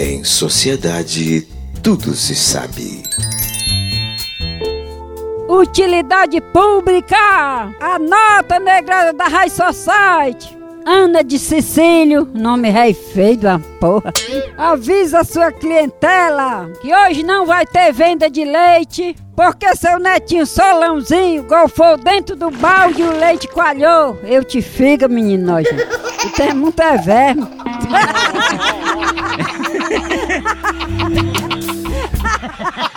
Em sociedade, tudo se sabe. Utilidade pública! A nota negra da High Society! Ana de Cecílio, nome rei feio da porra. Avisa sua clientela que hoje não vai ter venda de leite, porque seu netinho solãozinho golfou dentro do balde e o leite coalhou. Eu te figa, menino. Tu tem muito é verme. ha ha ha